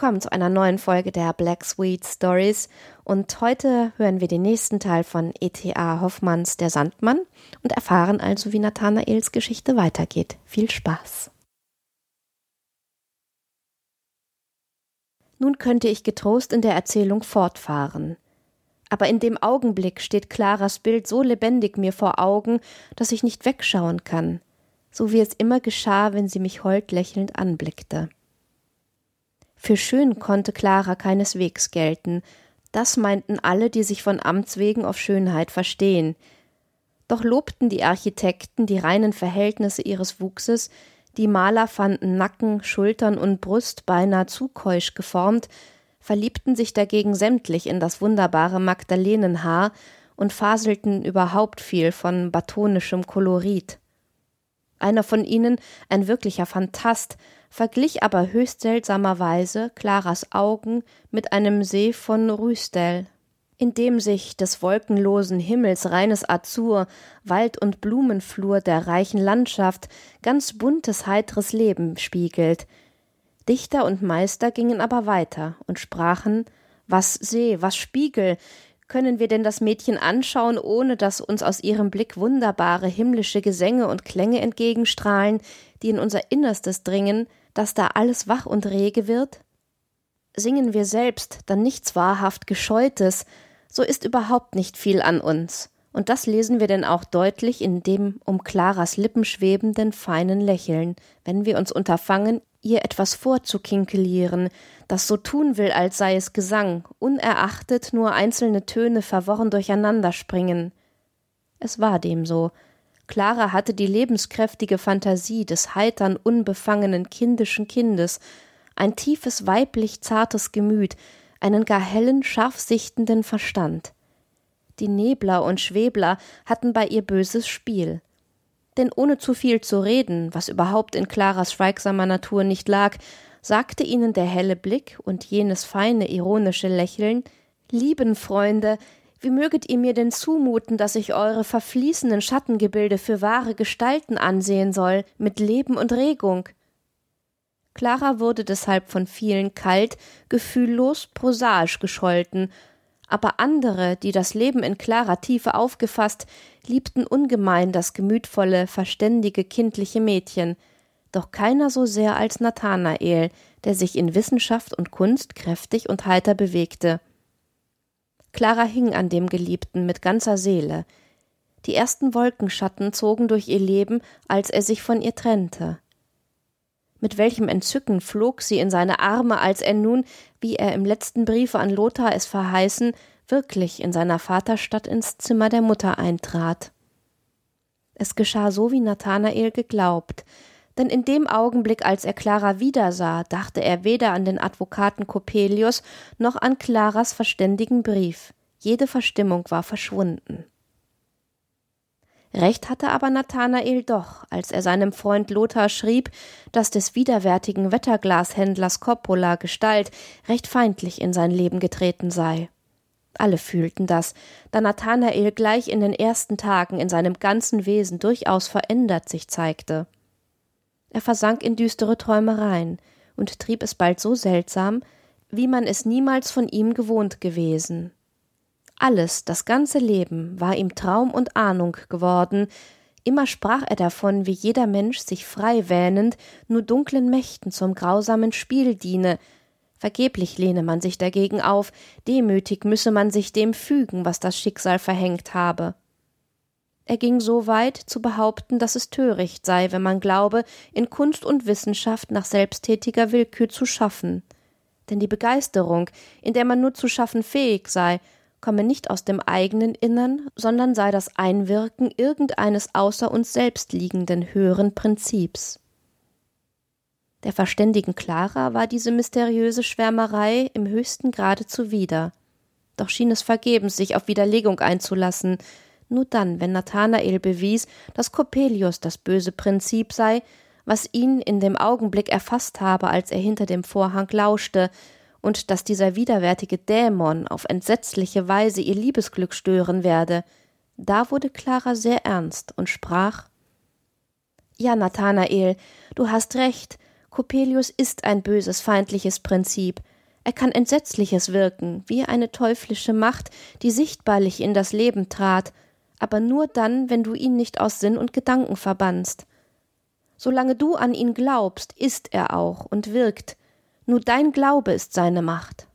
Willkommen zu einer neuen Folge der Black Sweet Stories. Und heute hören wir den nächsten Teil von E.T.A. Hoffmanns Der Sandmann und erfahren also, wie Nathanaels Geschichte weitergeht. Viel Spaß! Nun könnte ich getrost in der Erzählung fortfahren. Aber in dem Augenblick steht Claras Bild so lebendig mir vor Augen, dass ich nicht wegschauen kann, so wie es immer geschah, wenn sie mich hold lächelnd anblickte. Für schön konnte Clara keineswegs gelten, das meinten alle, die sich von Amts wegen auf Schönheit verstehen. Doch lobten die Architekten die reinen Verhältnisse ihres Wuchses, die Maler fanden Nacken, Schultern und Brust beinahe zu keusch geformt, verliebten sich dagegen sämtlich in das wunderbare Magdalenenhaar und faselten überhaupt viel von batonischem Kolorit. Einer von ihnen, ein wirklicher Phantast, verglich aber höchst seltsamerweise Claras Augen mit einem See von Rüstel, in dem sich des wolkenlosen Himmels reines Azur, Wald und Blumenflur der reichen Landschaft ganz buntes heitres Leben spiegelt. Dichter und Meister gingen aber weiter und sprachen Was See, was Spiegel, können wir denn das Mädchen anschauen, ohne dass uns aus ihrem Blick wunderbare himmlische Gesänge und Klänge entgegenstrahlen, die in unser Innerstes dringen, dass da alles wach und rege wird? Singen wir selbst dann nichts wahrhaft Gescheutes, so ist überhaupt nicht viel an uns. Und das lesen wir denn auch deutlich in dem um Claras Lippen schwebenden feinen Lächeln, wenn wir uns unterfangen, ihr etwas vorzukinkelieren, das so tun will, als sei es Gesang, unerachtet nur einzelne Töne verworren durcheinander springen. Es war dem so, Clara hatte die lebenskräftige Fantasie des heitern, unbefangenen, kindischen Kindes, ein tiefes, weiblich zartes Gemüt, einen gar hellen, scharfsichtenden Verstand. Die Nebler und Schwebler hatten bei ihr böses Spiel. Denn ohne zu viel zu reden, was überhaupt in Claras schweigsamer Natur nicht lag, sagte ihnen der helle Blick und jenes feine, ironische Lächeln Lieben Freunde, wie möget ihr mir denn zumuten, dass ich eure verfließenden Schattengebilde für wahre Gestalten ansehen soll, mit Leben und Regung? Clara wurde deshalb von vielen kalt, gefühllos, prosaisch gescholten, aber andere, die das Leben in klarer Tiefe aufgefasst, liebten ungemein das gemütvolle, verständige, kindliche Mädchen, doch keiner so sehr als Nathanael, der sich in Wissenschaft und Kunst kräftig und heiter bewegte. Clara hing an dem Geliebten mit ganzer Seele. Die ersten Wolkenschatten zogen durch ihr Leben, als er sich von ihr trennte. Mit welchem Entzücken flog sie in seine Arme, als er nun, wie er im letzten Briefe an Lothar es verheißen, wirklich in seiner Vaterstadt ins Zimmer der Mutter eintrat. Es geschah so, wie Nathanael geglaubt, denn in dem Augenblick, als er Clara wiedersah, dachte er weder an den Advokaten Coppelius noch an Claras verständigen Brief. Jede Verstimmung war verschwunden. Recht hatte aber Nathanael doch, als er seinem Freund Lothar schrieb, dass des widerwärtigen Wetterglashändlers Coppola Gestalt recht feindlich in sein Leben getreten sei. Alle fühlten das, da Nathanael gleich in den ersten Tagen in seinem ganzen Wesen durchaus verändert sich zeigte. Er versank in düstere Träumereien und trieb es bald so seltsam, wie man es niemals von ihm gewohnt gewesen. Alles, das ganze Leben, war ihm Traum und Ahnung geworden, immer sprach er davon, wie jeder Mensch sich frei wähnend nur dunklen Mächten zum grausamen Spiel diene, vergeblich lehne man sich dagegen auf, demütig müsse man sich dem fügen, was das Schicksal verhängt habe. Er ging so weit zu behaupten, dass es töricht sei, wenn man glaube, in Kunst und Wissenschaft nach selbsttätiger Willkür zu schaffen. Denn die Begeisterung, in der man nur zu schaffen fähig sei, komme nicht aus dem eigenen Innern, sondern sei das Einwirken irgendeines außer uns selbst liegenden höheren Prinzips. Der verständigen Clara war diese mysteriöse Schwärmerei im höchsten Grade zuwider. Doch schien es vergebens, sich auf Widerlegung einzulassen, nur dann, wenn Nathanael bewies, dass Coppelius das böse Prinzip sei, was ihn in dem Augenblick erfasst habe, als er hinter dem Vorhang lauschte, und dass dieser widerwärtige Dämon auf entsetzliche Weise ihr Liebesglück stören werde, da wurde Clara sehr ernst und sprach Ja, Nathanael, du hast recht, Coppelius ist ein böses, feindliches Prinzip. Er kann Entsetzliches wirken, wie eine teuflische Macht, die sichtbarlich in das Leben trat, aber nur dann, wenn du ihn nicht aus Sinn und Gedanken verbannst. Solange du an ihn glaubst, ist er auch und wirkt. Nur dein Glaube ist seine Macht.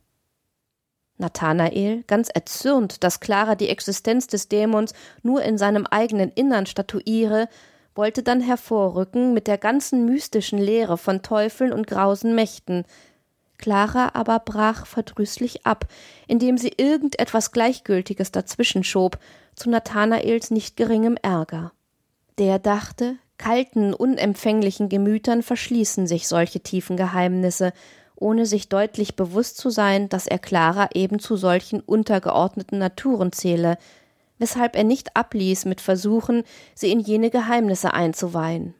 Nathanael, ganz erzürnt, dass Clara die Existenz des Dämons nur in seinem eigenen Innern statuiere, wollte dann hervorrücken mit der ganzen mystischen Lehre von Teufeln und grausen Mächten. Clara aber brach verdrüßlich ab, indem sie irgendetwas Gleichgültiges dazwischen schob, zu Nathanaels nicht geringem Ärger. Der dachte, kalten, unempfänglichen Gemütern verschließen sich solche tiefen Geheimnisse, ohne sich deutlich bewusst zu sein, dass er Clara eben zu solchen untergeordneten Naturen zähle, weshalb er nicht abließ mit Versuchen, sie in jene Geheimnisse einzuweihen.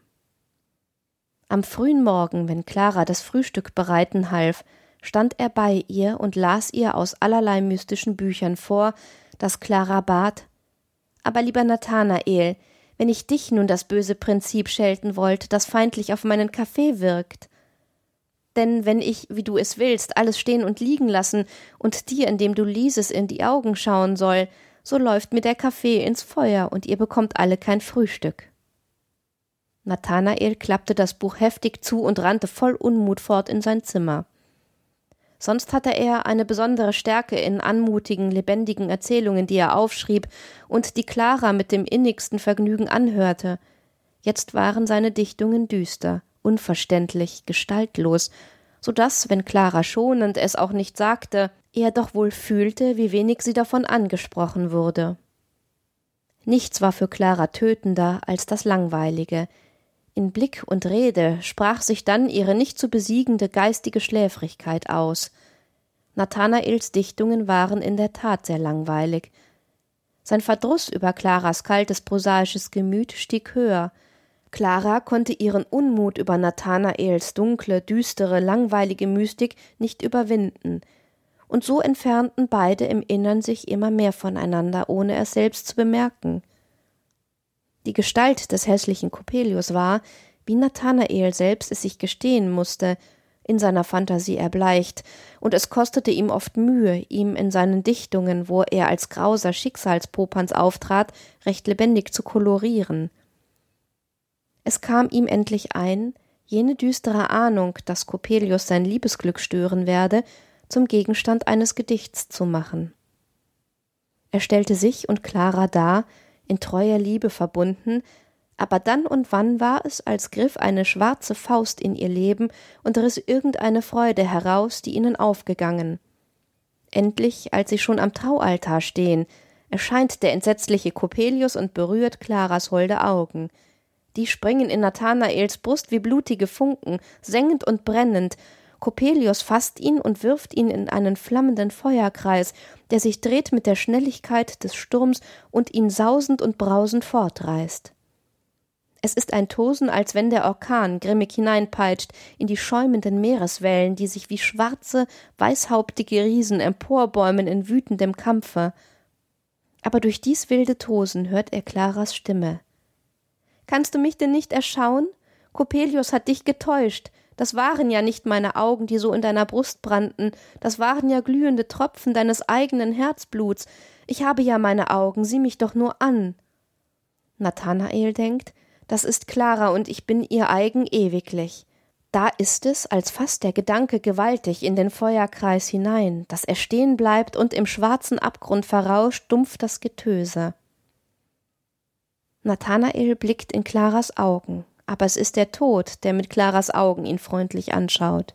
Am frühen Morgen, wenn Clara das Frühstück bereiten half, stand er bei ihr und las ihr aus allerlei mystischen Büchern vor, dass Clara bat Aber lieber Nathanael, wenn ich dich nun das böse Prinzip schelten wollte, das feindlich auf meinen Kaffee wirkt, denn wenn ich, wie du es willst, alles stehen und liegen lassen und dir, indem du lieses, in die Augen schauen soll, so läuft mir der Kaffee ins Feuer und ihr bekommt alle kein Frühstück. Nathanael klappte das Buch heftig zu und rannte voll Unmut fort in sein Zimmer. Sonst hatte er eine besondere Stärke in anmutigen, lebendigen Erzählungen, die er aufschrieb und die Clara mit dem innigsten Vergnügen anhörte. Jetzt waren seine Dichtungen düster unverständlich, gestaltlos, so dass, wenn Clara schonend es auch nicht sagte, er doch wohl fühlte, wie wenig sie davon angesprochen wurde. Nichts war für Clara tötender als das Langweilige. In Blick und Rede sprach sich dann ihre nicht zu besiegende geistige Schläfrigkeit aus. Nathanaels Dichtungen waren in der Tat sehr langweilig. Sein Verdruß über Claras kaltes prosaisches Gemüt stieg höher, Clara konnte ihren Unmut über Nathanaels dunkle, düstere, langweilige Mystik nicht überwinden, und so entfernten beide im Innern sich immer mehr voneinander, ohne es selbst zu bemerken. Die Gestalt des hässlichen Coppelius war, wie Nathanael selbst es sich gestehen musste, in seiner Fantasie erbleicht, und es kostete ihm oft Mühe, ihm in seinen Dichtungen, wo er als grauser Schicksalspopanz auftrat, recht lebendig zu kolorieren. Es kam ihm endlich ein, jene düstere Ahnung, dass Coppelius sein Liebesglück stören werde, zum Gegenstand eines Gedichts zu machen. Er stellte sich und Clara dar, in treuer Liebe verbunden, aber dann und wann war es, als griff eine schwarze Faust in ihr Leben und riss irgendeine Freude heraus, die ihnen aufgegangen. Endlich, als sie schon am Traualtar stehen, erscheint der entsetzliche Coppelius und berührt Claras holde Augen die springen in Nathanaels Brust wie blutige Funken, sengend und brennend. Coppelius fasst ihn und wirft ihn in einen flammenden Feuerkreis, der sich dreht mit der Schnelligkeit des Sturms und ihn sausend und brausend fortreißt. Es ist ein Tosen, als wenn der Orkan grimmig hineinpeitscht in die schäumenden Meereswellen, die sich wie schwarze, weißhauptige Riesen emporbäumen in wütendem Kampfe. Aber durch dies wilde Tosen hört er Claras Stimme. Kannst du mich denn nicht erschauen? Coppelius hat dich getäuscht. Das waren ja nicht meine Augen, die so in deiner Brust brannten, das waren ja glühende Tropfen deines eigenen Herzbluts. Ich habe ja meine Augen, sieh mich doch nur an. Nathanael denkt, das ist Clara und ich bin ihr eigen ewiglich. Da ist es, als fasst der Gedanke gewaltig in den Feuerkreis hinein, dass er stehen bleibt und im schwarzen Abgrund verrauscht dumpf das Getöse. Nathanael blickt in Claras Augen, aber es ist der Tod, der mit Claras Augen ihn freundlich anschaut.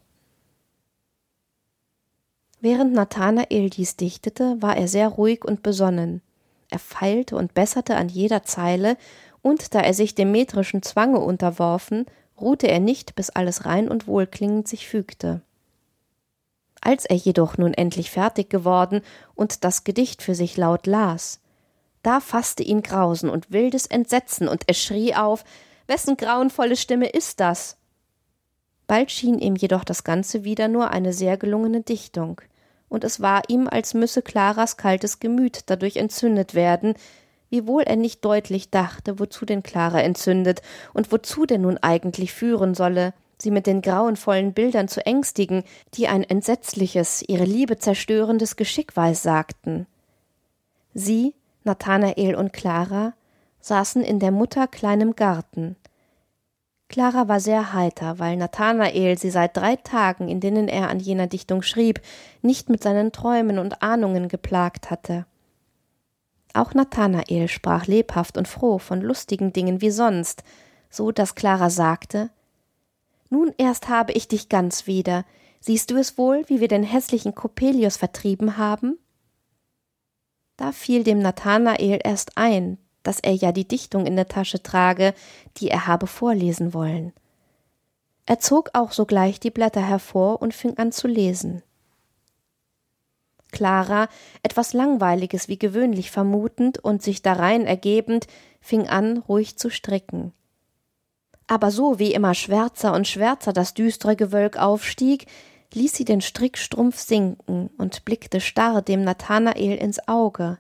Während Nathanael dies dichtete, war er sehr ruhig und besonnen. Er feilte und besserte an jeder Zeile, und da er sich dem metrischen Zwange unterworfen, ruhte er nicht, bis alles rein und wohlklingend sich fügte. Als er jedoch nun endlich fertig geworden und das Gedicht für sich laut las, da fasste ihn Grausen und wildes Entsetzen, und er schrie auf Wessen grauenvolle Stimme ist das? Bald schien ihm jedoch das Ganze wieder nur eine sehr gelungene Dichtung, und es war ihm, als müsse Claras kaltes Gemüt dadurch entzündet werden, wiewohl er nicht deutlich dachte, wozu denn Clara entzündet und wozu denn nun eigentlich führen solle, sie mit den grauenvollen Bildern zu ängstigen, die ein entsetzliches, ihre Liebe zerstörendes Geschick weissagten. Sie, Nathanael und Clara, saßen in der Mutter kleinem Garten. Clara war sehr heiter, weil Nathanael sie seit drei Tagen, in denen er an jener Dichtung schrieb, nicht mit seinen Träumen und Ahnungen geplagt hatte. Auch Nathanael sprach lebhaft und froh von lustigen Dingen wie sonst, so dass Clara sagte Nun erst habe ich dich ganz wieder. Siehst du es wohl, wie wir den hässlichen Coppelius vertrieben haben? Da fiel dem Nathanael erst ein, dass er ja die Dichtung in der Tasche trage, die er habe vorlesen wollen. Er zog auch sogleich die Blätter hervor und fing an zu lesen. Clara, etwas Langweiliges wie gewöhnlich vermutend und sich darein ergebend, fing an, ruhig zu stricken. Aber so wie immer schwärzer und schwärzer das düstere Gewölk aufstieg, ließ sie den Strickstrumpf sinken und blickte starr dem Nathanael ins Auge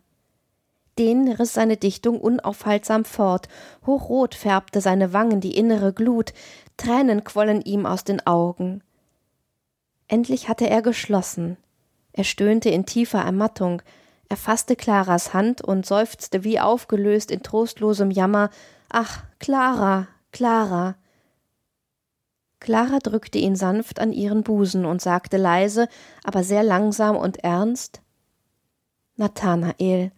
den riss seine Dichtung unaufhaltsam fort, hochrot färbte seine Wangen die innere Glut, Tränen quollen ihm aus den Augen. Endlich hatte er geschlossen. Er stöhnte in tiefer Ermattung, er fasste Claras Hand und seufzte wie aufgelöst in trostlosem Jammer Ach, Clara, Clara. Clara drückte ihn sanft an ihren Busen und sagte leise, aber sehr langsam und ernst Nathanael,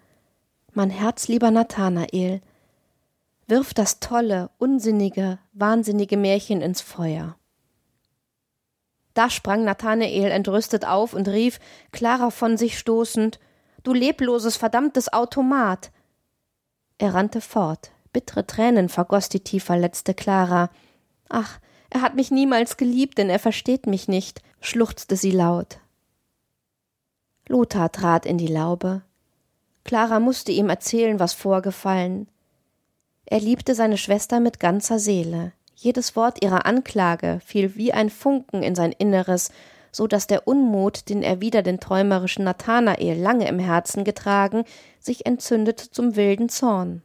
mein herzlieber Nathanael, wirf das tolle, unsinnige, wahnsinnige Märchen ins Feuer. Da sprang Nathanael entrüstet auf und rief, Clara von sich stoßend, Du lebloses, verdammtes Automat! Er rannte fort, bittere Tränen vergoß die tief verletzte Clara. Ach, er hat mich niemals geliebt, denn er versteht mich nicht, schluchzte sie laut. Lothar trat in die Laube, Clara musste ihm erzählen, was vorgefallen. Er liebte seine Schwester mit ganzer Seele. Jedes Wort ihrer Anklage fiel wie ein Funken in sein Inneres, so dass der Unmut, den er wider den träumerischen Nathanael lange im Herzen getragen, sich entzündete zum wilden Zorn.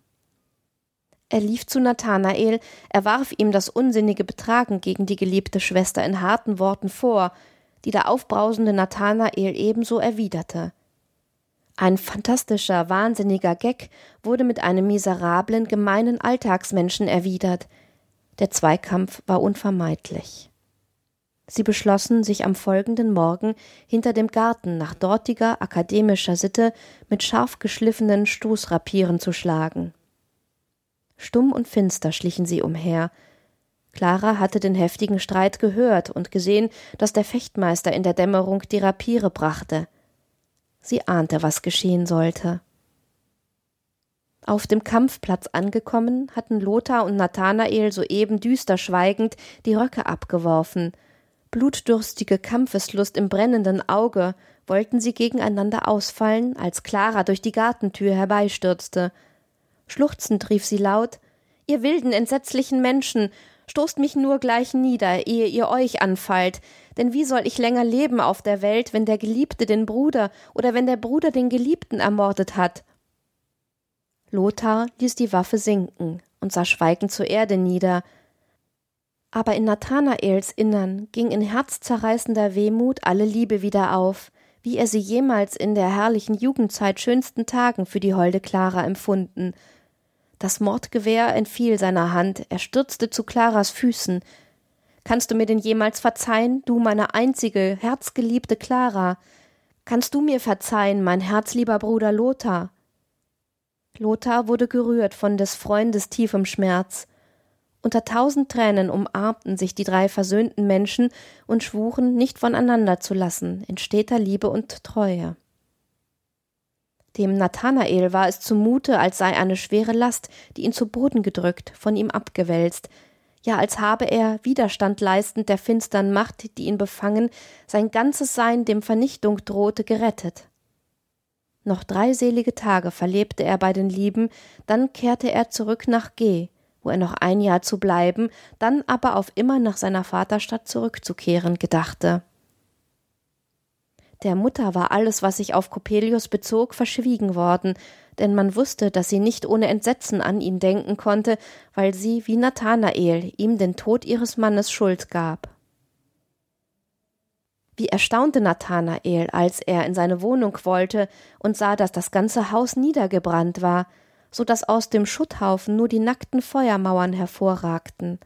Er lief zu Nathanael, er warf ihm das unsinnige Betragen gegen die geliebte Schwester in harten Worten vor, die der aufbrausende Nathanael ebenso erwiderte. Ein fantastischer, wahnsinniger Gag wurde mit einem miserablen, gemeinen Alltagsmenschen erwidert. Der Zweikampf war unvermeidlich. Sie beschlossen, sich am folgenden Morgen hinter dem Garten nach dortiger akademischer Sitte mit scharf geschliffenen Stoßrapieren zu schlagen. Stumm und finster schlichen sie umher. Clara hatte den heftigen Streit gehört und gesehen, dass der Fechtmeister in der Dämmerung die Rapiere brachte. Sie ahnte, was geschehen sollte. Auf dem Kampfplatz angekommen, hatten Lothar und Nathanael soeben düster schweigend die Röcke abgeworfen. Blutdürstige Kampfeslust im brennenden Auge wollten sie gegeneinander ausfallen, als Clara durch die Gartentür herbeistürzte. Schluchzend rief sie laut Ihr wilden, entsetzlichen Menschen, stoßt mich nur gleich nieder, ehe ihr euch anfallt, denn wie soll ich länger leben auf der Welt, wenn der Geliebte den Bruder oder wenn der Bruder den Geliebten ermordet hat? Lothar ließ die Waffe sinken und sah schweigend zur Erde nieder, aber in Nathanaels Innern ging in herzzerreißender Wehmut alle Liebe wieder auf, wie er sie jemals in der herrlichen Jugendzeit schönsten Tagen für die holde Clara empfunden, das Mordgewehr entfiel seiner Hand, er stürzte zu Claras Füßen. Kannst du mir denn jemals verzeihen, du meine einzige, herzgeliebte Clara? Kannst du mir verzeihen, mein herzlieber Bruder Lothar? Lothar wurde gerührt von des Freundes tiefem Schmerz. Unter tausend Tränen umarmten sich die drei versöhnten Menschen und schwuren, nicht voneinander zu lassen, in steter Liebe und Treue. Dem Nathanael war es zumute, als sei eine schwere Last, die ihn zu Boden gedrückt, von ihm abgewälzt, ja als habe er, Widerstand leistend der finstern Macht, die ihn befangen, sein ganzes Sein dem Vernichtung drohte, gerettet. Noch drei selige Tage verlebte er bei den Lieben, dann kehrte er zurück nach G, wo er noch ein Jahr zu bleiben, dann aber auf immer nach seiner Vaterstadt zurückzukehren gedachte. Der Mutter war alles, was sich auf Coppelius bezog, verschwiegen worden, denn man wusste, dass sie nicht ohne Entsetzen an ihn denken konnte, weil sie, wie Nathanael, ihm den Tod ihres Mannes Schuld gab. Wie erstaunte Nathanael, als er in seine Wohnung wollte und sah, dass das ganze Haus niedergebrannt war, so dass aus dem Schutthaufen nur die nackten Feuermauern hervorragten.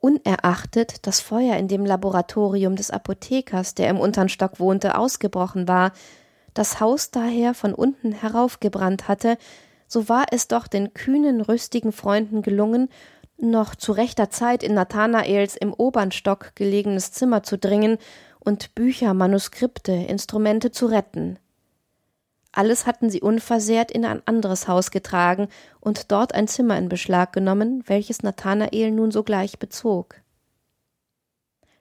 Unerachtet das Feuer in dem Laboratorium des Apothekers, der im untern Stock wohnte, ausgebrochen war, das Haus daher von unten heraufgebrannt hatte, so war es doch den kühnen, rüstigen Freunden gelungen, noch zu rechter Zeit in Nathanaels im obern Stock gelegenes Zimmer zu dringen und Bücher, Manuskripte, Instrumente zu retten. Alles hatten sie unversehrt in ein anderes Haus getragen und dort ein Zimmer in Beschlag genommen, welches Nathanael nun sogleich bezog.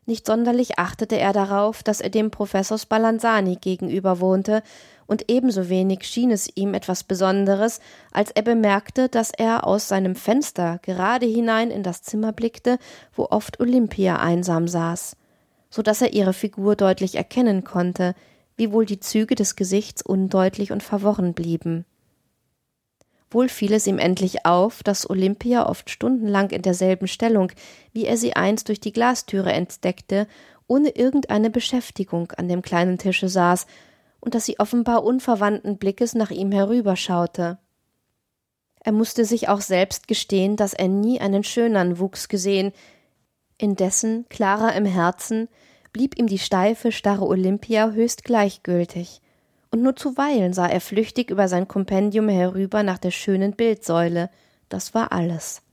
Nicht sonderlich achtete er darauf, dass er dem Professor Spallanzani gegenüber wohnte, und ebenso wenig schien es ihm etwas Besonderes, als er bemerkte, dass er aus seinem Fenster gerade hinein in das Zimmer blickte, wo oft Olympia einsam saß, so dass er ihre Figur deutlich erkennen konnte, wiewohl die Züge des Gesichts undeutlich und verworren blieben. Wohl fiel es ihm endlich auf, dass Olympia oft stundenlang in derselben Stellung, wie er sie einst durch die Glastüre entdeckte, ohne irgendeine Beschäftigung an dem kleinen Tische saß, und dass sie offenbar unverwandten Blickes nach ihm herüberschaute. Er musste sich auch selbst gestehen, dass er nie einen schönern Wuchs gesehen, indessen, klarer im Herzen, blieb ihm die steife, starre Olympia höchst gleichgültig, und nur zuweilen sah er flüchtig über sein Kompendium herüber nach der schönen Bildsäule, das war alles.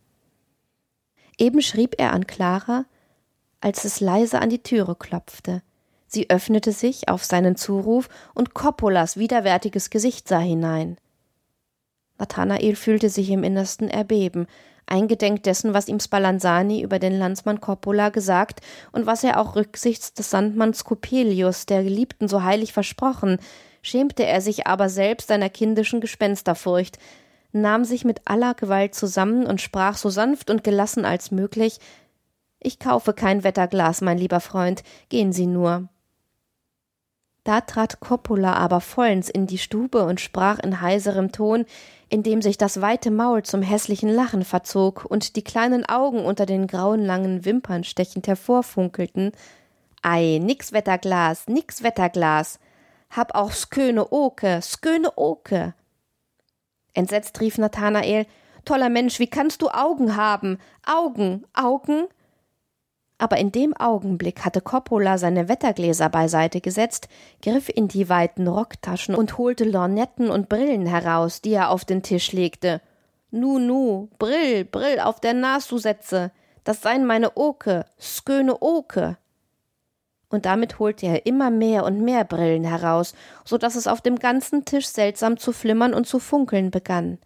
Eben schrieb er an Clara, als es leise an die Türe klopfte. Sie öffnete sich auf seinen Zuruf, und Coppolas widerwärtiges Gesicht sah hinein. Nathanael fühlte sich im Innersten erbeben, eingedenk dessen, was ihm Spallanzani über den Landsmann Coppola gesagt und was er auch rücksichts des Sandmanns Coppelius, der Geliebten, so heilig versprochen, schämte er sich aber selbst seiner kindischen Gespensterfurcht, nahm sich mit aller Gewalt zusammen und sprach so sanft und gelassen als möglich Ich kaufe kein Wetterglas, mein lieber Freund, gehen Sie nur. Da trat Coppola aber vollends in die Stube und sprach in heiserem Ton, indem sich das weite Maul zum hässlichen Lachen verzog und die kleinen Augen unter den grauen langen Wimpern stechend hervorfunkelten. Ei, nix Wetterglas, nix Wetterglas. Hab auch sköne Oke, sköne Oke. Entsetzt rief Nathanael, Toller Mensch, wie kannst du Augen haben? Augen, Augen? Aber in dem Augenblick hatte Coppola seine Wettergläser beiseite gesetzt, griff in die weiten Rocktaschen und holte Lornetten und Brillen heraus, die er auf den Tisch legte. Nu, nu, Brill, Brill auf der Nasu setze, das seien meine Oke, sköne Oke. Und damit holte er immer mehr und mehr Brillen heraus, so dass es auf dem ganzen Tisch seltsam zu flimmern und zu funkeln begann.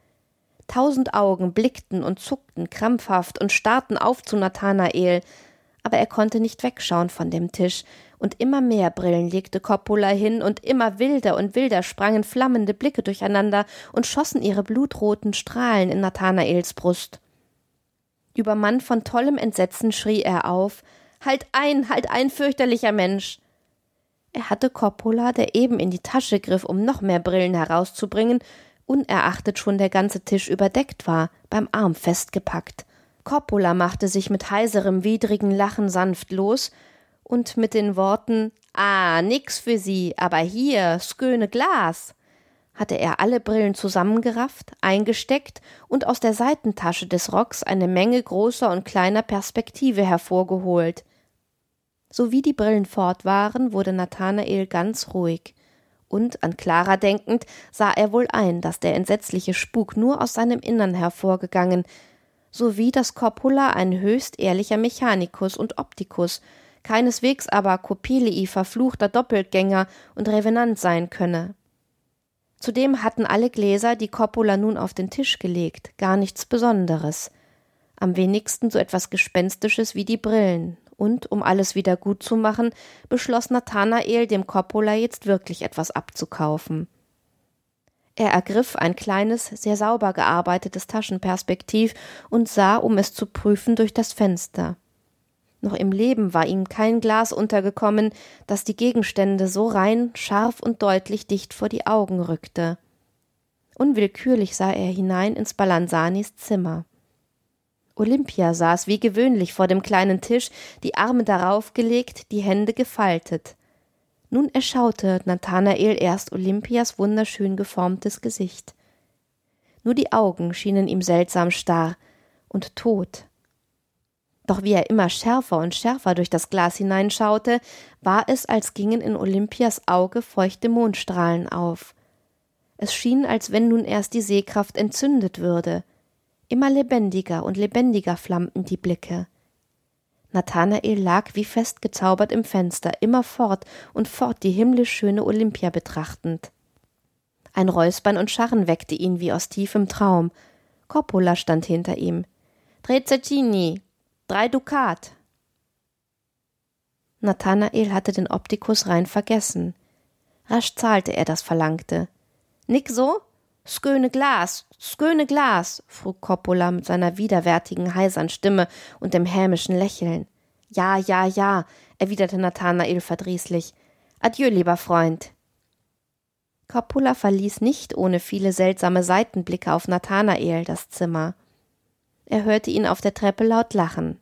Tausend Augen blickten und zuckten krampfhaft und starrten auf zu Nathanael, aber er konnte nicht wegschauen von dem Tisch, und immer mehr Brillen legte Coppola hin, und immer wilder und wilder sprangen flammende Blicke durcheinander und schossen ihre blutroten Strahlen in Nathanaels Brust. Übermannt von tollem Entsetzen schrie er auf Halt ein, halt ein, fürchterlicher Mensch. Er hatte Coppola, der eben in die Tasche griff, um noch mehr Brillen herauszubringen, unerachtet schon der ganze Tisch überdeckt war, beim Arm festgepackt. Coppola machte sich mit heiserem, widrigen Lachen sanft los und mit den Worten Ah, nix für Sie, aber hier, sköne Glas, hatte er alle Brillen zusammengerafft, eingesteckt und aus der Seitentasche des Rocks eine Menge großer und kleiner Perspektive hervorgeholt. Sowie die Brillen fort waren, wurde Nathanael ganz ruhig. Und, an Clara denkend, sah er wohl ein, dass der entsetzliche Spuk nur aus seinem Innern hervorgegangen, sowie dass Coppola ein höchst ehrlicher Mechanikus und Optikus, keineswegs aber Coppelii verfluchter Doppelgänger und Revenant sein könne. Zudem hatten alle Gläser, die Coppola nun auf den Tisch gelegt, gar nichts Besonderes, am wenigsten so etwas Gespenstisches wie die Brillen, und um alles wieder gut zu machen, beschloss Nathanael dem Coppola jetzt wirklich etwas abzukaufen. Er ergriff ein kleines, sehr sauber gearbeitetes Taschenperspektiv und sah, um es zu prüfen, durch das Fenster. Noch im Leben war ihm kein Glas untergekommen, das die Gegenstände so rein, scharf und deutlich dicht vor die Augen rückte. Unwillkürlich sah er hinein ins Balansanis Zimmer. Olympia saß wie gewöhnlich vor dem kleinen Tisch, die Arme darauf gelegt, die Hände gefaltet. Nun erschaute Nathanael erst Olympias wunderschön geformtes Gesicht. Nur die Augen schienen ihm seltsam starr und tot. Doch wie er immer schärfer und schärfer durch das Glas hineinschaute, war es, als gingen in Olympias Auge feuchte Mondstrahlen auf. Es schien, als wenn nun erst die Sehkraft entzündet würde. Immer lebendiger und lebendiger flammten die Blicke. Nathanael lag wie festgezaubert im Fenster, immer fort und fort die himmlisch schöne Olympia betrachtend. Ein Räuspern und Scharren weckte ihn wie aus tiefem Traum. Coppola stand hinter ihm. Trezettini, drei Dukat. Nathanael hatte den Optikus rein vergessen. Rasch zahlte er das Verlangte. Nick so? Sköne Glas, sköne Glas, frug Coppola mit seiner widerwärtigen, heisern Stimme und dem hämischen Lächeln. Ja, ja, ja, erwiderte Nathanael verdrießlich. Adieu, lieber Freund. Coppola verließ nicht ohne viele seltsame Seitenblicke auf Nathanael das Zimmer. Er hörte ihn auf der Treppe laut lachen.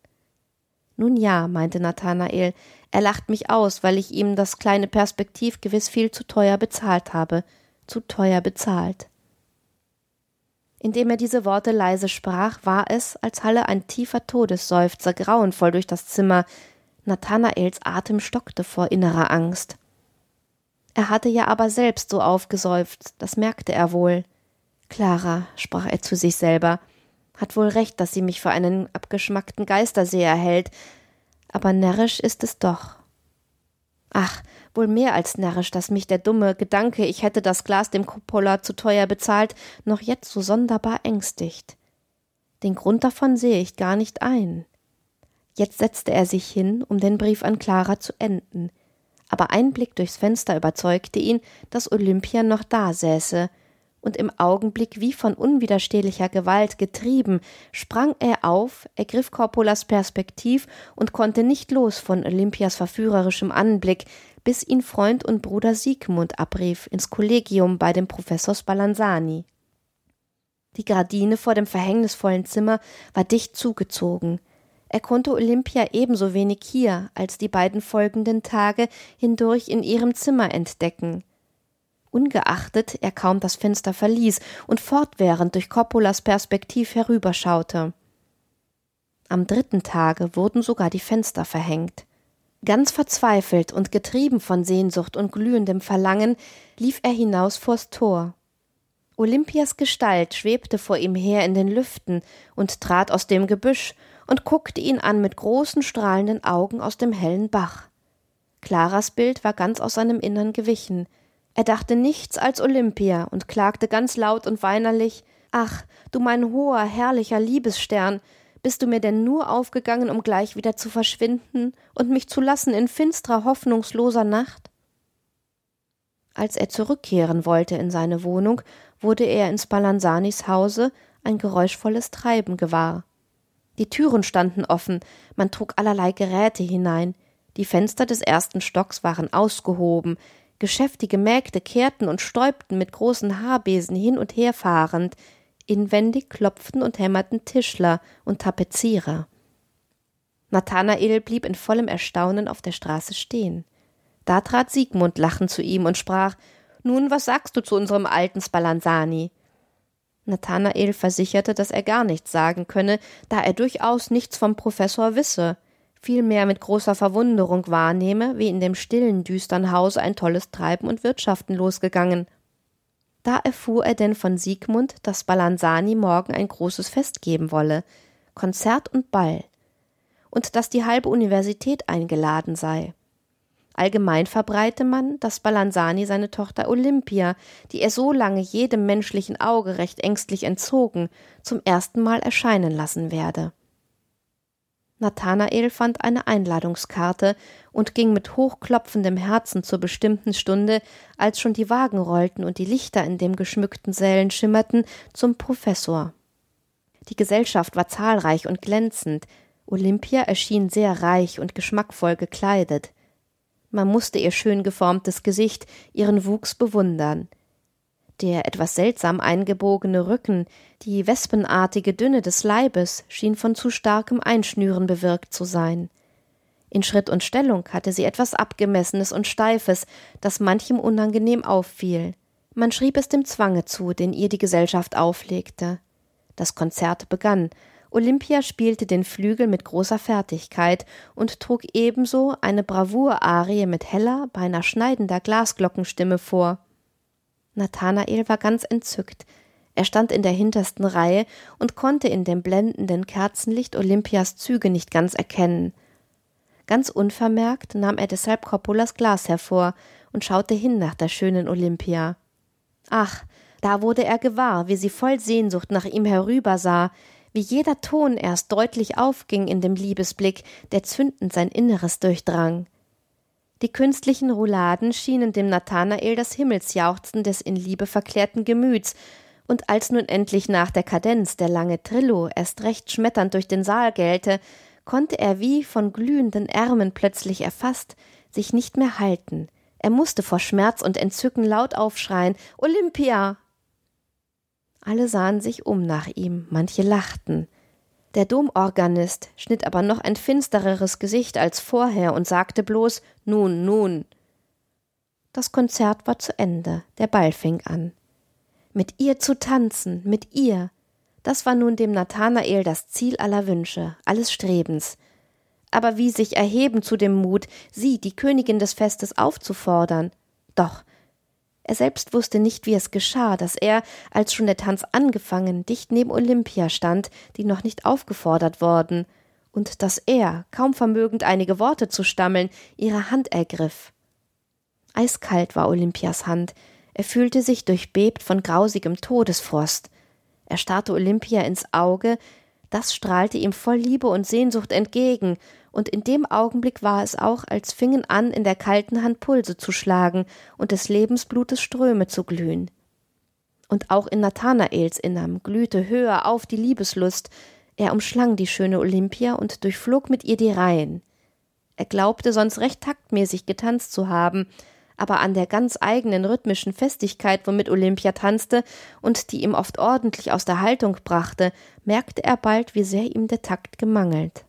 Nun ja, meinte Nathanael, er lacht mich aus, weil ich ihm das kleine Perspektiv gewiss viel zu teuer bezahlt habe. Zu teuer bezahlt. Indem er diese Worte leise sprach, war es, als halle ein tiefer Todesseufzer grauenvoll durch das Zimmer. Nathanaels Atem stockte vor innerer Angst. Er hatte ja aber selbst so aufgeseufzt, das merkte er wohl. Clara, sprach er zu sich selber, hat wohl recht, dass sie mich für einen abgeschmackten Geisterseher hält, aber närrisch ist es doch. Ach, wohl mehr als närrisch, dass mich der dumme Gedanke, ich hätte das Glas dem Coppola zu teuer bezahlt, noch jetzt so sonderbar ängstigt. Den Grund davon sehe ich gar nicht ein. Jetzt setzte er sich hin, um den Brief an Clara zu enden. Aber ein Blick durchs Fenster überzeugte ihn, dass Olympia noch da säße, und im Augenblick wie von unwiderstehlicher Gewalt getrieben, sprang er auf, ergriff Corpolas Perspektiv und konnte nicht los von Olympias verführerischem Anblick, bis ihn Freund und Bruder Siegmund abrief ins Kollegium bei dem Professor Spallanzani. Die Gardine vor dem verhängnisvollen Zimmer war dicht zugezogen. Er konnte Olympia ebenso wenig hier als die beiden folgenden Tage hindurch in ihrem Zimmer entdecken. Ungeachtet er kaum das Fenster verließ und fortwährend durch Coppolas Perspektiv herüberschaute. Am dritten Tage wurden sogar die Fenster verhängt. Ganz verzweifelt und getrieben von Sehnsucht und glühendem Verlangen lief er hinaus vors Tor. Olympias Gestalt schwebte vor ihm her in den Lüften und trat aus dem Gebüsch und guckte ihn an mit großen strahlenden Augen aus dem hellen Bach. Claras Bild war ganz aus seinem Innern gewichen. Er dachte nichts als Olympia und klagte ganz laut und weinerlich Ach, du mein hoher, herrlicher Liebesstern, bist du mir denn nur aufgegangen, um gleich wieder zu verschwinden und mich zu lassen in finstrer, hoffnungsloser Nacht? Als er zurückkehren wollte in seine Wohnung, wurde er in Spallanzanis Hause ein geräuschvolles Treiben gewahr. Die Türen standen offen, man trug allerlei Geräte hinein, die Fenster des ersten Stocks waren ausgehoben, geschäftige Mägde kehrten und stäubten mit großen Haarbesen hin und her fahrend, Inwendig klopften und hämmerten Tischler und Tapezierer. Nathanael blieb in vollem Erstaunen auf der Straße stehen. Da trat Siegmund lachend zu ihm und sprach Nun, was sagst du zu unserem alten Spallanzani? Nathanael versicherte, dass er gar nichts sagen könne, da er durchaus nichts vom Professor wisse, vielmehr mit großer Verwunderung wahrnehme, wie in dem stillen, düstern Hause ein tolles Treiben und Wirtschaften losgegangen. Da erfuhr er denn von Siegmund, dass Balanzani morgen ein großes Fest geben wolle, Konzert und Ball, und dass die halbe Universität eingeladen sei. Allgemein verbreite man, dass Balanzani seine Tochter Olympia, die er so lange jedem menschlichen Auge recht ängstlich entzogen, zum ersten Mal erscheinen lassen werde. Nathanael fand eine Einladungskarte und ging mit hochklopfendem Herzen zur bestimmten Stunde, als schon die Wagen rollten und die Lichter in dem geschmückten Sälen schimmerten, zum Professor. Die Gesellschaft war zahlreich und glänzend, Olympia erschien sehr reich und geschmackvoll gekleidet. Man musste ihr schön geformtes Gesicht, ihren Wuchs bewundern. Der etwas seltsam eingebogene Rücken, die wespenartige Dünne des Leibes schien von zu starkem Einschnüren bewirkt zu sein. In Schritt und Stellung hatte sie etwas Abgemessenes und Steifes, das manchem unangenehm auffiel. Man schrieb es dem Zwange zu, den ihr die Gesellschaft auflegte. Das Konzert begann. Olympia spielte den Flügel mit großer Fertigkeit und trug ebenso eine Bravour-Arie mit heller, beinahe schneidender Glasglockenstimme vor. Nathanael war ganz entzückt. Er stand in der hintersten Reihe und konnte in dem blendenden Kerzenlicht Olympias Züge nicht ganz erkennen. Ganz unvermerkt nahm er deshalb Coppolas Glas hervor und schaute hin nach der schönen Olympia. Ach, da wurde er gewahr, wie sie voll Sehnsucht nach ihm herübersah, wie jeder Ton erst deutlich aufging in dem Liebesblick, der zündend sein Inneres durchdrang. Die künstlichen Rouladen schienen dem Nathanael das Himmelsjauchzen des in Liebe verklärten Gemüts, und als nun endlich nach der Kadenz der lange Trillo erst recht schmetternd durch den Saal gellte, konnte er wie von glühenden Ärmen plötzlich erfasst sich nicht mehr halten. Er musste vor Schmerz und Entzücken laut aufschreien Olympia. Alle sahen sich um nach ihm, manche lachten. Der Domorganist schnitt aber noch ein finstereres Gesicht als vorher und sagte bloß Nun, nun. Das Konzert war zu Ende, der Ball fing an. Mit ihr zu tanzen, mit ihr, das war nun dem Nathanael das Ziel aller Wünsche, alles Strebens. Aber wie sich erheben zu dem Mut, sie, die Königin des Festes, aufzufordern? Doch, er selbst wusste nicht, wie es geschah, dass er, als schon der Tanz angefangen, dicht neben Olympia stand, die noch nicht aufgefordert worden, und dass er, kaum vermögend einige Worte zu stammeln, ihre Hand ergriff. Eiskalt war Olympias Hand, er fühlte sich durchbebt von grausigem Todesfrost. Er starrte Olympia ins Auge, das strahlte ihm voll Liebe und Sehnsucht entgegen, und in dem Augenblick war es auch, als fingen an, in der kalten Hand Pulse zu schlagen und des Lebensblutes Ströme zu glühen. Und auch in Nathanaels Innerm glühte höher auf die Liebeslust, er umschlang die schöne Olympia und durchflog mit ihr die Reihen. Er glaubte sonst recht taktmäßig getanzt zu haben, aber an der ganz eigenen rhythmischen Festigkeit, womit Olympia tanzte und die ihm oft ordentlich aus der Haltung brachte, merkte er bald, wie sehr ihm der Takt gemangelt.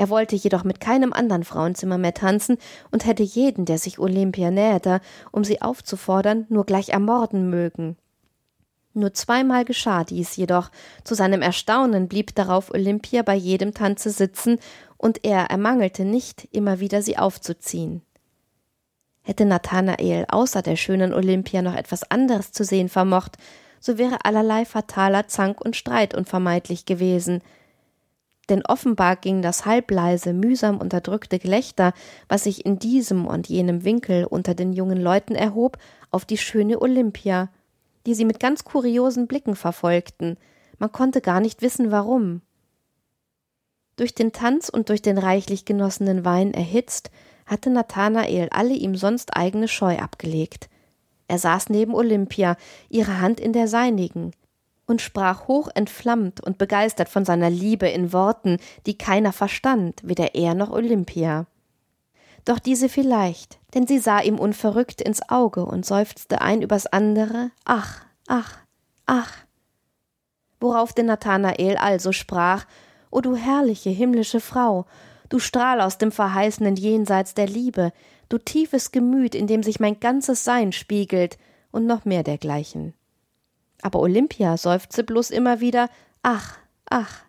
Er wollte jedoch mit keinem anderen Frauenzimmer mehr tanzen und hätte jeden, der sich Olympia näherte, um sie aufzufordern, nur gleich ermorden mögen. Nur zweimal geschah dies jedoch. Zu seinem Erstaunen blieb darauf Olympia bei jedem Tanze sitzen, und er ermangelte nicht, immer wieder sie aufzuziehen. Hätte Nathanael außer der schönen Olympia noch etwas anderes zu sehen vermocht, so wäre allerlei fataler Zank und Streit unvermeidlich gewesen. Denn offenbar ging das halbleise, mühsam unterdrückte Gelächter, was sich in diesem und jenem Winkel unter den jungen Leuten erhob, auf die schöne Olympia, die sie mit ganz kuriosen Blicken verfolgten. Man konnte gar nicht wissen, warum. Durch den Tanz und durch den reichlich genossenen Wein erhitzt, hatte Nathanael alle ihm sonst eigene Scheu abgelegt. Er saß neben Olympia, ihre Hand in der seinigen, und sprach hoch entflammt und begeistert von seiner Liebe in Worten, die keiner verstand, weder er noch Olympia. Doch diese vielleicht, denn sie sah ihm unverrückt ins Auge und seufzte ein übers andere Ach, ach, ach. Worauf denn Nathanael also sprach O du herrliche himmlische Frau, du Strahl aus dem verheißenen Jenseits der Liebe, du tiefes Gemüt, in dem sich mein ganzes Sein spiegelt, und noch mehr dergleichen. Aber Olympia seufzte bloß immer wieder Ach, ach.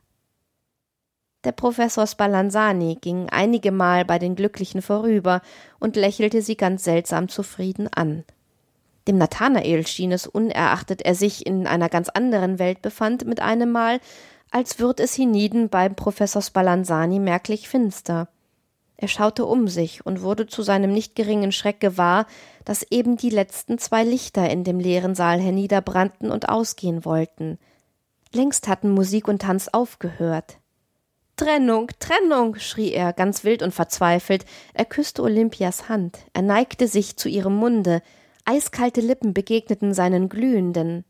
Der Professor Spallanzani ging einigemal bei den Glücklichen vorüber und lächelte sie ganz seltsam zufrieden an. Dem Nathanael schien es, unerachtet er sich in einer ganz anderen Welt befand, mit einem Mal, als würd es hienieden beim Professor Spallanzani merklich finster. Er schaute um sich und wurde zu seinem nicht geringen Schreck gewahr, dass eben die letzten zwei Lichter in dem leeren Saal herniederbrannten und ausgehen wollten. Längst hatten Musik und Tanz aufgehört. Trennung, Trennung, schrie er, ganz wild und verzweifelt. Er küsste Olympias Hand, er neigte sich zu ihrem Munde, eiskalte Lippen begegneten seinen glühenden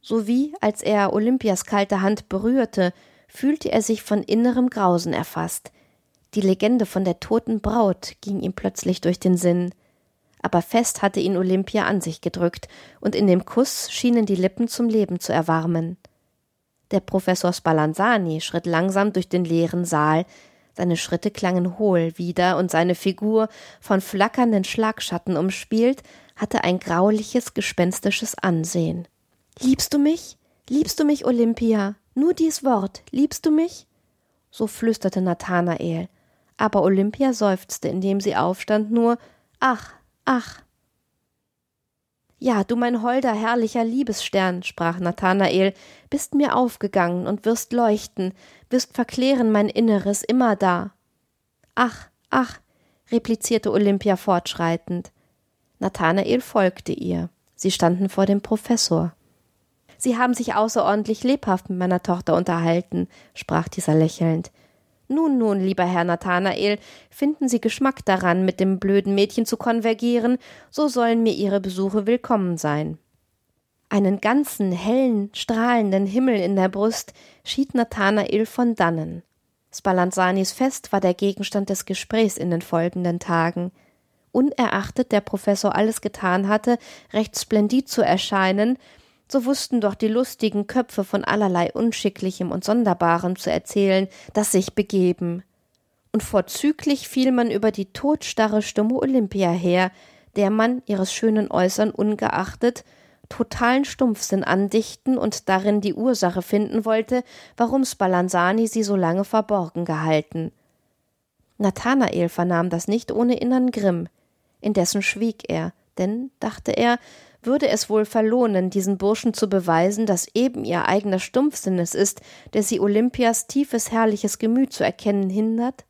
sowie als er Olympias kalte Hand berührte, fühlte er sich von innerem Grausen erfasst. Die Legende von der toten Braut ging ihm plötzlich durch den Sinn. aber fest hatte ihn Olympia an sich gedrückt, und in dem Kuss schienen die Lippen zum Leben zu erwarmen. Der Professor Spallanzani schritt langsam durch den leeren Saal, seine Schritte klangen hohl wieder, und seine Figur, von flackernden Schlagschatten umspielt, hatte ein grauliches, gespenstisches Ansehen. Liebst du mich? Liebst du mich, Olympia? Nur dies Wort, liebst du mich? So flüsterte Nathanael, aber Olympia seufzte, indem sie aufstand, nur Ach, ach. Ja, du mein holder, herrlicher Liebesstern, sprach Nathanael, bist mir aufgegangen und wirst leuchten, wirst verklären mein Inneres immer da. Ach, ach, replizierte Olympia fortschreitend. Nathanael folgte ihr. Sie standen vor dem Professor. Sie haben sich außerordentlich lebhaft mit meiner Tochter unterhalten, sprach dieser lächelnd. Nun, nun, lieber Herr Nathanael, finden Sie Geschmack daran, mit dem blöden Mädchen zu konvergieren, so sollen mir Ihre Besuche willkommen sein. Einen ganzen, hellen, strahlenden Himmel in der Brust schied Nathanael von dannen. Spallanzanis Fest war der Gegenstand des Gesprächs in den folgenden Tagen. Unerachtet der Professor alles getan hatte, recht splendid zu erscheinen, so wussten doch die lustigen Köpfe von allerlei Unschicklichem und Sonderbarem zu erzählen, das sich begeben. Und vorzüglich fiel man über die todstarre stumme Olympia her, der man, ihres schönen Äußern ungeachtet, totalen Stumpfsinn andichten und darin die Ursache finden wollte, warum Spallanzani sie so lange verborgen gehalten. Nathanael vernahm das nicht ohne innern Grimm. Indessen schwieg er, denn, dachte er, würde es wohl verlohnen, diesen Burschen zu beweisen, dass eben ihr eigener Stumpfsinn es ist, der sie Olympias tiefes, herrliches Gemüt zu erkennen hindert?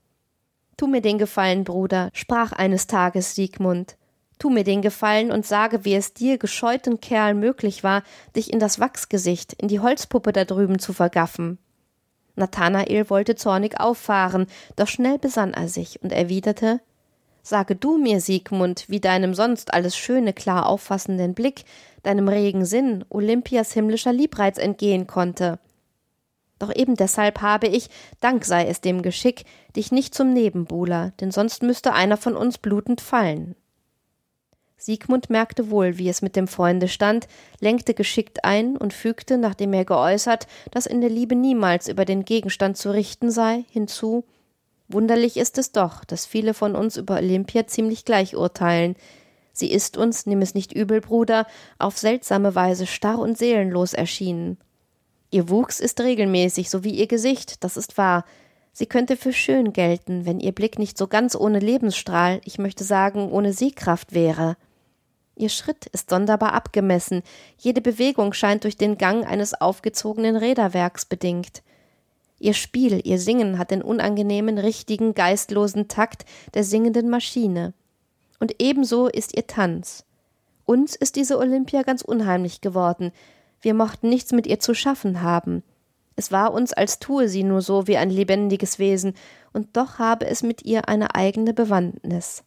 Tu mir den Gefallen, Bruder, sprach eines Tages Siegmund. Tu mir den Gefallen und sage, wie es dir, gescheuten Kerl, möglich war, dich in das Wachsgesicht, in die Holzpuppe da drüben zu vergaffen. Nathanael wollte zornig auffahren, doch schnell besann er sich und erwiderte Sage du mir, Siegmund, wie deinem sonst alles schöne, klar auffassenden Blick, deinem regen Sinn Olympias himmlischer Liebreiz entgehen konnte. Doch eben deshalb habe ich, Dank sei es dem Geschick, dich nicht zum Nebenbuhler, denn sonst müsste einer von uns blutend fallen. Siegmund merkte wohl, wie es mit dem Freunde stand, lenkte geschickt ein und fügte, nachdem er geäußert, dass in der Liebe niemals über den Gegenstand zu richten sei, hinzu Wunderlich ist es doch, dass viele von uns über Olympia ziemlich gleich urteilen. Sie ist uns, nimm es nicht übel, Bruder, auf seltsame Weise starr und seelenlos erschienen. Ihr Wuchs ist regelmäßig, so wie ihr Gesicht, das ist wahr. Sie könnte für schön gelten, wenn ihr Blick nicht so ganz ohne Lebensstrahl, ich möchte sagen, ohne Sehkraft wäre. Ihr Schritt ist sonderbar abgemessen, jede Bewegung scheint durch den Gang eines aufgezogenen Räderwerks bedingt. Ihr Spiel, ihr Singen hat den unangenehmen, richtigen, geistlosen Takt der singenden Maschine. Und ebenso ist ihr Tanz. Uns ist diese Olympia ganz unheimlich geworden. Wir mochten nichts mit ihr zu schaffen haben. Es war uns, als tue sie nur so wie ein lebendiges Wesen, und doch habe es mit ihr eine eigene Bewandtnis.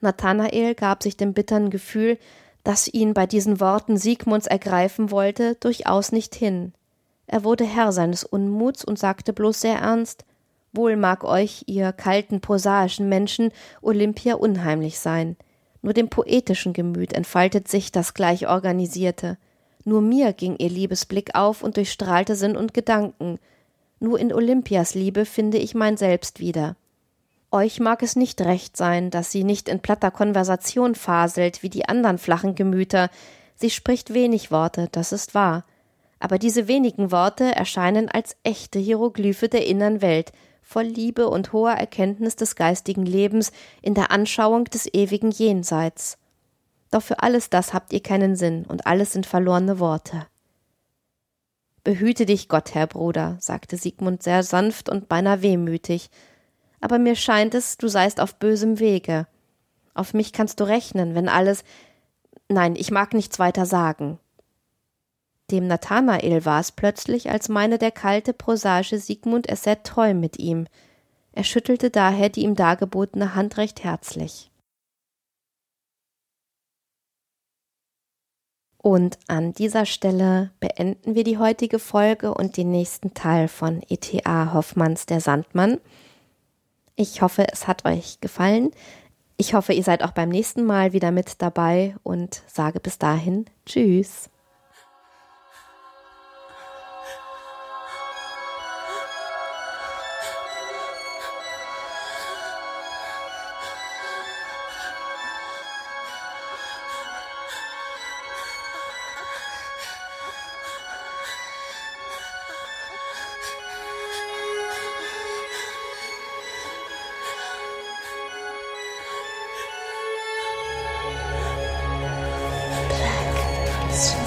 Nathanael gab sich dem bittern Gefühl, das ihn bei diesen Worten Siegmunds ergreifen wollte, durchaus nicht hin. Er wurde Herr seines Unmuts und sagte bloß sehr ernst Wohl mag euch, ihr kalten, prosaischen Menschen, Olympia unheimlich sein. Nur dem poetischen Gemüt entfaltet sich das gleich organisierte. Nur mir ging ihr Liebesblick auf und durchstrahlte Sinn und Gedanken. Nur in Olympias Liebe finde ich mein Selbst wieder. Euch mag es nicht recht sein, dass sie nicht in platter Konversation faselt wie die anderen flachen Gemüter. Sie spricht wenig Worte, das ist wahr aber diese wenigen Worte erscheinen als echte Hieroglyphe der innern Welt, voll Liebe und hoher Erkenntnis des geistigen Lebens in der Anschauung des ewigen Jenseits. Doch für alles das habt ihr keinen Sinn, und alles sind verlorene Worte. Behüte dich Gott, Herr Bruder, sagte Siegmund sehr sanft und beinahe wehmütig, aber mir scheint es, du seist auf bösem Wege. Auf mich kannst du rechnen, wenn alles. Nein, ich mag nichts weiter sagen. Dem Nathanael war es plötzlich, als meine der kalte, prosaische Siegmund es sehr treu mit ihm. Er schüttelte daher die ihm dargebotene Hand recht herzlich. Und an dieser Stelle beenden wir die heutige Folge und den nächsten Teil von ETA Hoffmanns der Sandmann. Ich hoffe, es hat euch gefallen. Ich hoffe, ihr seid auch beim nächsten Mal wieder mit dabei und sage bis dahin Tschüss. podcast.